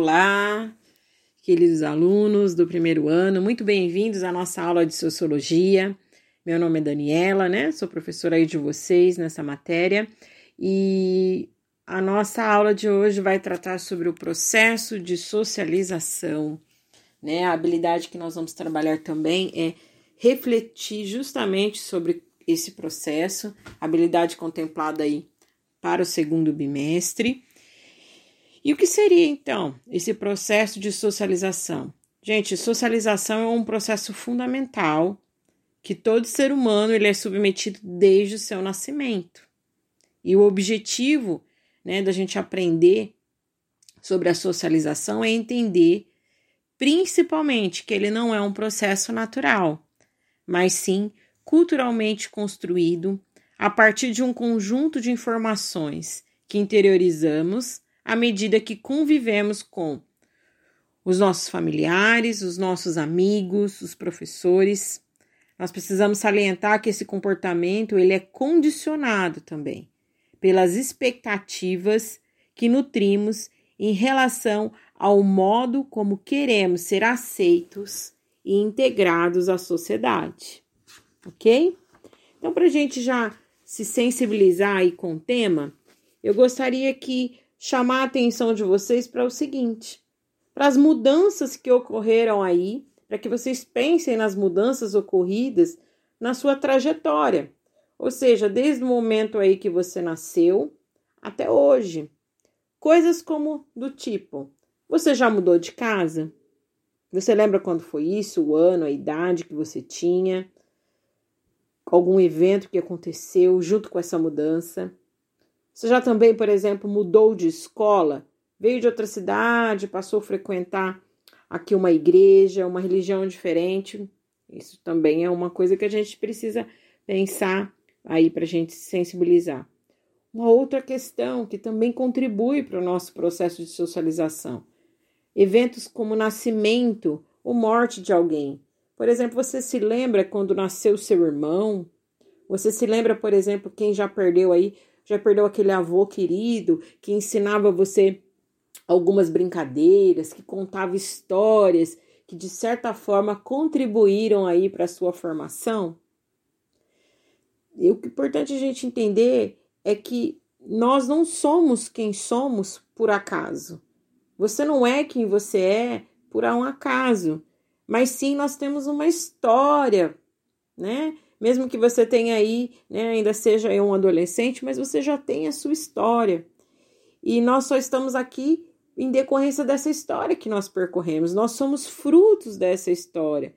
Olá, queridos alunos do primeiro ano, muito bem-vindos à nossa aula de Sociologia. Meu nome é Daniela, né? Sou professora aí de vocês nessa matéria e a nossa aula de hoje vai tratar sobre o processo de socialização, né? A habilidade que nós vamos trabalhar também é refletir justamente sobre esse processo, habilidade contemplada aí para o segundo bimestre. E o que seria então esse processo de socialização? Gente, socialização é um processo fundamental que todo ser humano ele é submetido desde o seu nascimento. E o objetivo né, da gente aprender sobre a socialização é entender, principalmente, que ele não é um processo natural, mas sim culturalmente construído a partir de um conjunto de informações que interiorizamos à medida que convivemos com os nossos familiares, os nossos amigos, os professores. Nós precisamos salientar que esse comportamento ele é condicionado também pelas expectativas que nutrimos em relação ao modo como queremos ser aceitos e integrados à sociedade. Ok? Então, para a gente já se sensibilizar aí com o tema, eu gostaria que chamar a atenção de vocês para o seguinte: para as mudanças que ocorreram aí, para que vocês pensem nas mudanças ocorridas na sua trajetória, ou seja, desde o momento aí que você nasceu até hoje. Coisas como do tipo: você já mudou de casa? Você lembra quando foi isso, o ano, a idade que você tinha? Algum evento que aconteceu junto com essa mudança? Você já também, por exemplo, mudou de escola? Veio de outra cidade, passou a frequentar aqui uma igreja, uma religião diferente? Isso também é uma coisa que a gente precisa pensar aí para a gente se sensibilizar. Uma outra questão que também contribui para o nosso processo de socialização: eventos como nascimento ou morte de alguém. Por exemplo, você se lembra quando nasceu seu irmão? Você se lembra, por exemplo, quem já perdeu aí, já perdeu aquele avô querido que ensinava você algumas brincadeiras, que contava histórias que de certa forma contribuíram aí para a sua formação? E o que é importante a gente entender é que nós não somos quem somos por acaso. Você não é quem você é por um acaso, mas sim nós temos uma história, né? Mesmo que você tenha aí, né, ainda seja um adolescente, mas você já tem a sua história. E nós só estamos aqui em decorrência dessa história que nós percorremos. Nós somos frutos dessa história.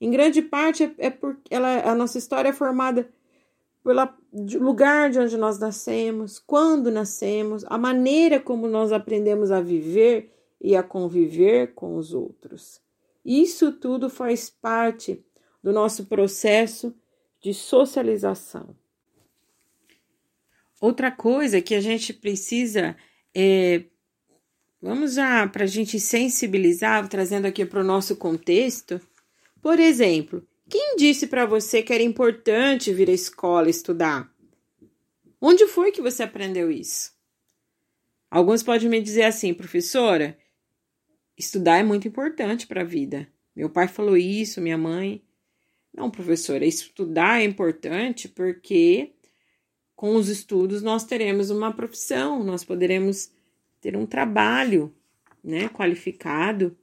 Em grande parte é, é porque ela, a nossa história é formada pelo lugar de onde nós nascemos, quando nascemos, a maneira como nós aprendemos a viver e a conviver com os outros. Isso tudo faz parte do nosso processo de socialização. Outra coisa que a gente precisa é. Vamos já para a gente sensibilizar, trazendo aqui para o nosso contexto. Por exemplo, quem disse para você que era importante vir à escola estudar? Onde foi que você aprendeu isso? Alguns podem me dizer assim, professora, estudar é muito importante para a vida. Meu pai falou isso, minha mãe. Não, professora, estudar é importante porque com os estudos nós teremos uma profissão, nós poderemos ter um trabalho, né, qualificado.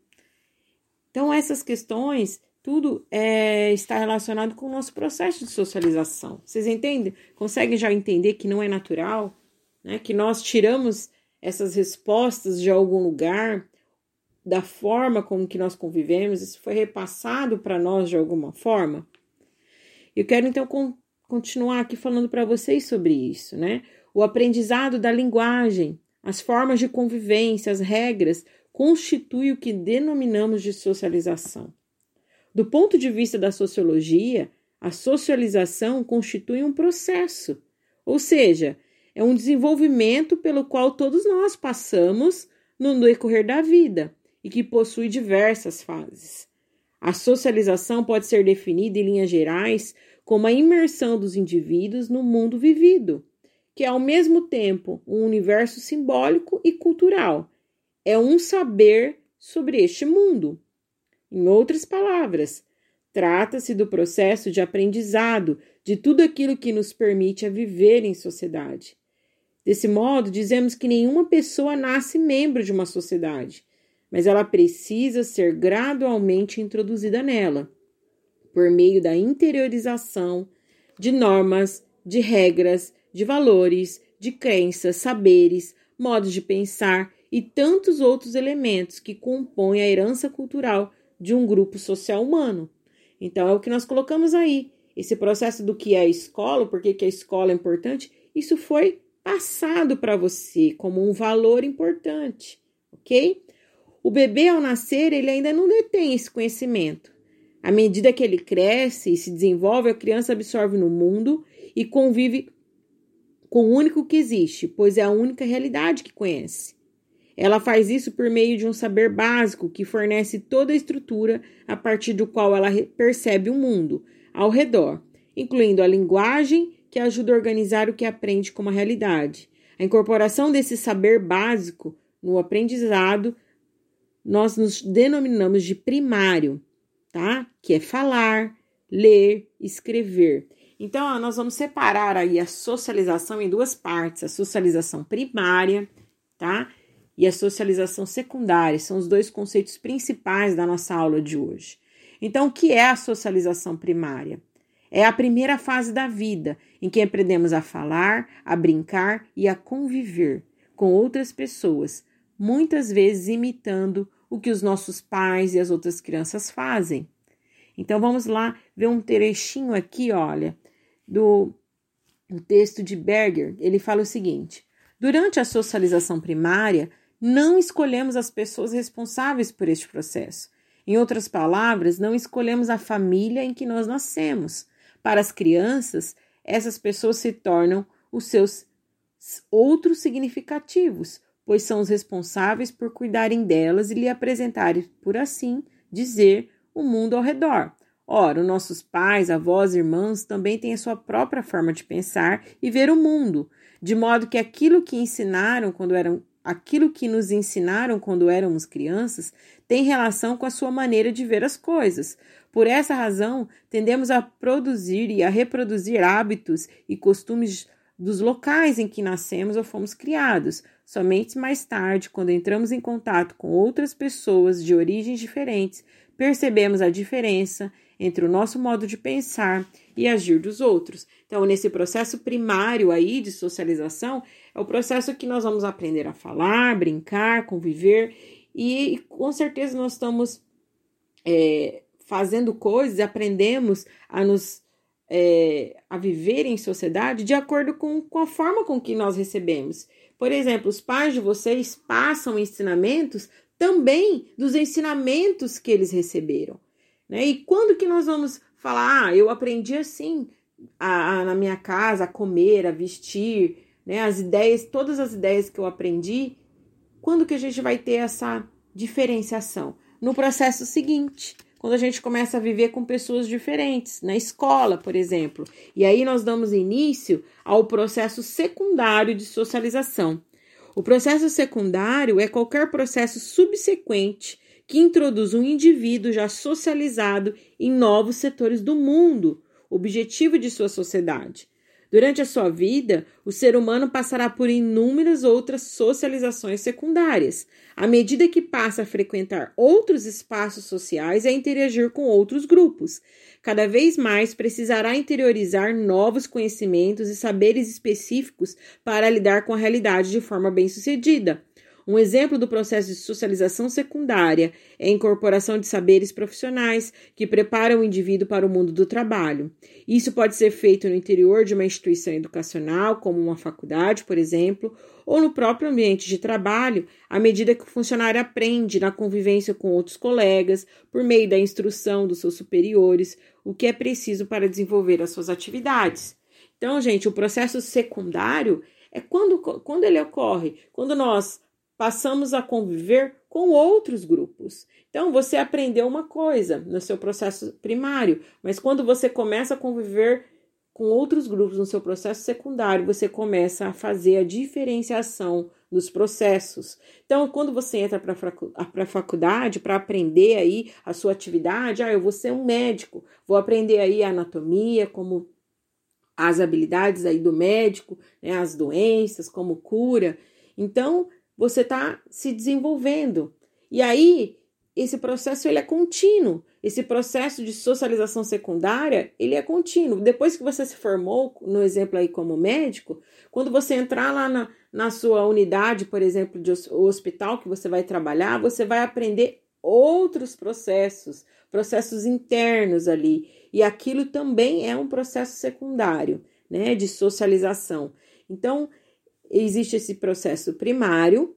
Então essas questões tudo é, está relacionado com o nosso processo de socialização. Vocês entendem? Conseguem já entender que não é natural? Né? Que nós tiramos essas respostas de algum lugar, da forma como que nós convivemos, isso foi repassado para nós de alguma forma? Eu quero então con continuar aqui falando para vocês sobre isso, né? O aprendizado da linguagem, as formas de convivência, as regras, constitui o que denominamos de socialização. Do ponto de vista da sociologia, a socialização constitui um processo, ou seja, é um desenvolvimento pelo qual todos nós passamos no decorrer da vida e que possui diversas fases. A socialização pode ser definida em linhas gerais como a imersão dos indivíduos no mundo vivido, que é ao mesmo tempo um universo simbólico e cultural, é um saber sobre este mundo. Em outras palavras, trata-se do processo de aprendizado de tudo aquilo que nos permite a viver em sociedade. Desse modo, dizemos que nenhuma pessoa nasce membro de uma sociedade, mas ela precisa ser gradualmente introduzida nela, por meio da interiorização de normas, de regras, de valores, de crenças, saberes, modos de pensar e tantos outros elementos que compõem a herança cultural de um grupo social humano. Então é o que nós colocamos aí. Esse processo do que é a escola, por que a escola é importante, isso foi passado para você como um valor importante, ok? O bebê, ao nascer, ele ainda não detém esse conhecimento. À medida que ele cresce e se desenvolve, a criança absorve no mundo e convive com o único que existe, pois é a única realidade que conhece. Ela faz isso por meio de um saber básico que fornece toda a estrutura a partir do qual ela percebe o mundo ao redor, incluindo a linguagem que ajuda a organizar o que aprende como realidade. A incorporação desse saber básico no aprendizado nós nos denominamos de primário, tá? Que é falar, ler, escrever. Então, nós vamos separar aí a socialização em duas partes: a socialização primária, tá? E a socialização secundária. São os dois conceitos principais da nossa aula de hoje. Então, o que é a socialização primária? É a primeira fase da vida em que aprendemos a falar, a brincar e a conviver com outras pessoas, muitas vezes imitando o que os nossos pais e as outras crianças fazem. Então vamos lá ver um trechinho aqui, olha, do texto de Berger. Ele fala o seguinte: Durante a socialização primária, não escolhemos as pessoas responsáveis por este processo. Em outras palavras, não escolhemos a família em que nós nascemos. Para as crianças, essas pessoas se tornam os seus outros significativos, pois são os responsáveis por cuidarem delas e lhe apresentarem, por assim dizer, o mundo ao redor. Ora, nossos pais, avós, irmãos também têm a sua própria forma de pensar e ver o mundo, de modo que aquilo que ensinaram quando eram aquilo que nos ensinaram quando éramos crianças tem relação com a sua maneira de ver as coisas. Por essa razão, tendemos a produzir e a reproduzir hábitos e costumes dos locais em que nascemos ou fomos criados. Somente mais tarde, quando entramos em contato com outras pessoas de origens diferentes, percebemos a diferença entre o nosso modo de pensar e agir dos outros. Então, nesse processo primário aí de socialização, é o processo que nós vamos aprender a falar, brincar, conviver e, com certeza nós estamos é, fazendo coisas, aprendemos a nos é, a viver em sociedade de acordo com, com a forma com que nós recebemos. Por exemplo, os pais de vocês passam ensinamentos também dos ensinamentos que eles receberam. Né? E quando que nós vamos falar, ah, eu aprendi assim a, a, na minha casa a comer, a vestir, né? As ideias, todas as ideias que eu aprendi, quando que a gente vai ter essa diferenciação? No processo seguinte, quando a gente começa a viver com pessoas diferentes, na escola, por exemplo. E aí nós damos início ao processo secundário de socialização. O processo secundário é qualquer processo subsequente que introduz um indivíduo já socializado em novos setores do mundo, objetivo de sua sociedade. Durante a sua vida, o ser humano passará por inúmeras outras socializações secundárias, à medida que passa a frequentar outros espaços sociais e a interagir com outros grupos. Cada vez mais precisará interiorizar novos conhecimentos e saberes específicos para lidar com a realidade de forma bem-sucedida. Um exemplo do processo de socialização secundária é a incorporação de saberes profissionais que preparam o indivíduo para o mundo do trabalho. Isso pode ser feito no interior de uma instituição educacional, como uma faculdade, por exemplo, ou no próprio ambiente de trabalho, à medida que o funcionário aprende na convivência com outros colegas, por meio da instrução dos seus superiores, o que é preciso para desenvolver as suas atividades. Então, gente, o processo secundário é quando, quando ele ocorre, quando nós passamos a conviver com outros grupos. Então, você aprendeu uma coisa no seu processo primário, mas quando você começa a conviver com outros grupos no seu processo secundário, você começa a fazer a diferenciação nos processos. Então, quando você entra para a faculdade para aprender aí a sua atividade, ah, eu vou ser um médico, vou aprender aí a anatomia, como as habilidades aí do médico, né, as doenças, como cura. Então, você está se desenvolvendo. E aí, esse processo ele é contínuo. Esse processo de socialização secundária, ele é contínuo. Depois que você se formou, no exemplo aí como médico, quando você entrar lá na, na sua unidade, por exemplo, de hospital que você vai trabalhar, você vai aprender outros processos, processos internos ali. E aquilo também é um processo secundário, né, de socialização. Então, existe esse processo primário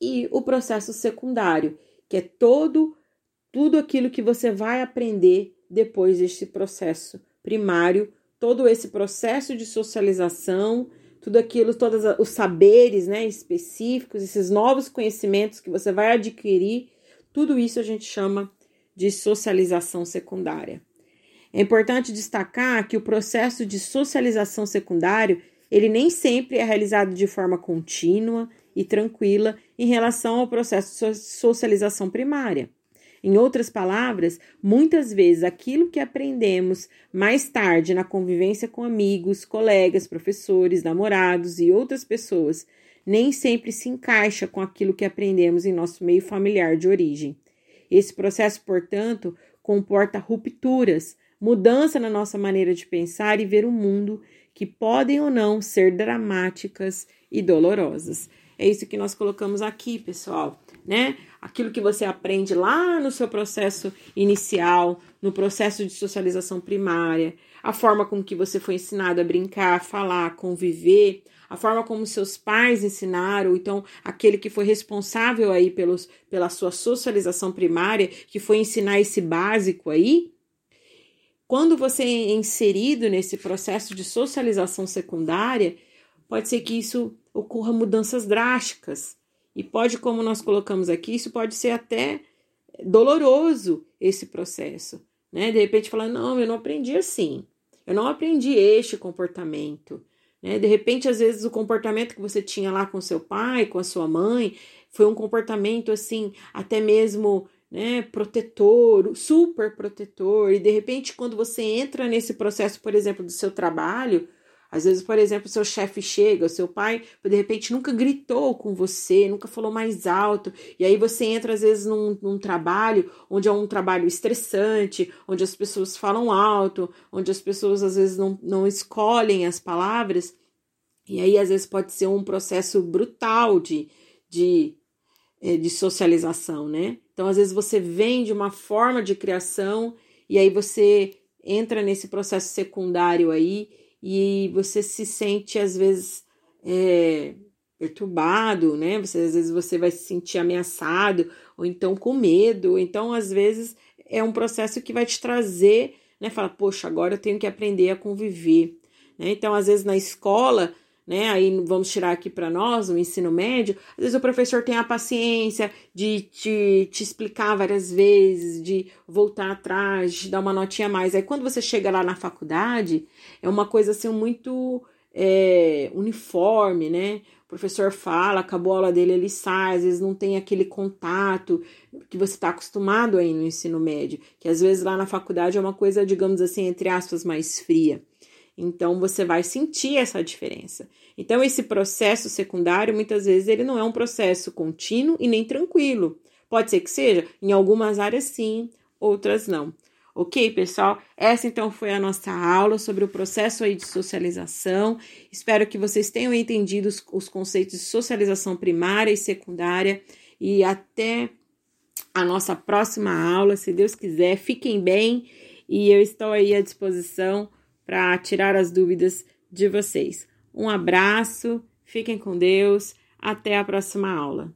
e o processo secundário, que é todo tudo aquilo que você vai aprender depois deste processo primário, todo esse processo de socialização, tudo aquilo, todos os saberes, né, específicos, esses novos conhecimentos que você vai adquirir, tudo isso a gente chama de socialização secundária. É importante destacar que o processo de socialização secundário ele nem sempre é realizado de forma contínua e tranquila em relação ao processo de socialização primária. Em outras palavras, muitas vezes aquilo que aprendemos mais tarde na convivência com amigos, colegas, professores, namorados e outras pessoas nem sempre se encaixa com aquilo que aprendemos em nosso meio familiar de origem. Esse processo, portanto, comporta rupturas, mudança na nossa maneira de pensar e ver o mundo que podem ou não ser dramáticas e dolorosas. É isso que nós colocamos aqui, pessoal, né? Aquilo que você aprende lá no seu processo inicial, no processo de socialização primária, a forma com que você foi ensinado a brincar, falar, conviver, a forma como seus pais ensinaram, então aquele que foi responsável aí pelos, pela sua socialização primária, que foi ensinar esse básico aí, quando você é inserido nesse processo de socialização secundária, pode ser que isso ocorra mudanças drásticas. E pode, como nós colocamos aqui, isso pode ser até doloroso esse processo, né? De repente falar, não, eu não aprendi assim. Eu não aprendi este comportamento. Né? De repente, às vezes, o comportamento que você tinha lá com seu pai, com a sua mãe, foi um comportamento assim, até mesmo né, protetor, super protetor, e de repente, quando você entra nesse processo, por exemplo, do seu trabalho, às vezes, por exemplo, seu chefe chega, seu pai, de repente, nunca gritou com você, nunca falou mais alto, e aí você entra, às vezes, num, num trabalho onde é um trabalho estressante, onde as pessoas falam alto, onde as pessoas, às vezes, não, não escolhem as palavras, e aí, às vezes, pode ser um processo brutal de, de, eh, de socialização, né? Então, às vezes, você vem de uma forma de criação e aí você entra nesse processo secundário aí e você se sente, às vezes, é, perturbado, né? Você, às vezes você vai se sentir ameaçado ou então com medo. Então, às vezes, é um processo que vai te trazer, né? Fala, poxa, agora eu tenho que aprender a conviver. Né? Então, às vezes, na escola, né? Aí vamos tirar aqui para nós, o ensino médio. Às vezes o professor tem a paciência de te, te explicar várias vezes, de voltar atrás, de dar uma notinha a mais. Aí quando você chega lá na faculdade, é uma coisa assim muito é, uniforme, né? O professor fala, acabou a aula dele, ele sai, às vezes não tem aquele contato que você está acostumado aí no ensino médio, que às vezes lá na faculdade é uma coisa, digamos assim, entre aspas, mais fria. Então você vai sentir essa diferença. Então esse processo secundário muitas vezes ele não é um processo contínuo e nem tranquilo. Pode ser que seja, em algumas áreas sim, outras não. Ok, pessoal? Essa então foi a nossa aula sobre o processo aí de socialização. Espero que vocês tenham entendido os, os conceitos de socialização primária e secundária. E até a nossa próxima aula, se Deus quiser. Fiquem bem e eu estou aí à disposição para tirar as dúvidas de vocês. Um abraço, fiquem com Deus, até a próxima aula.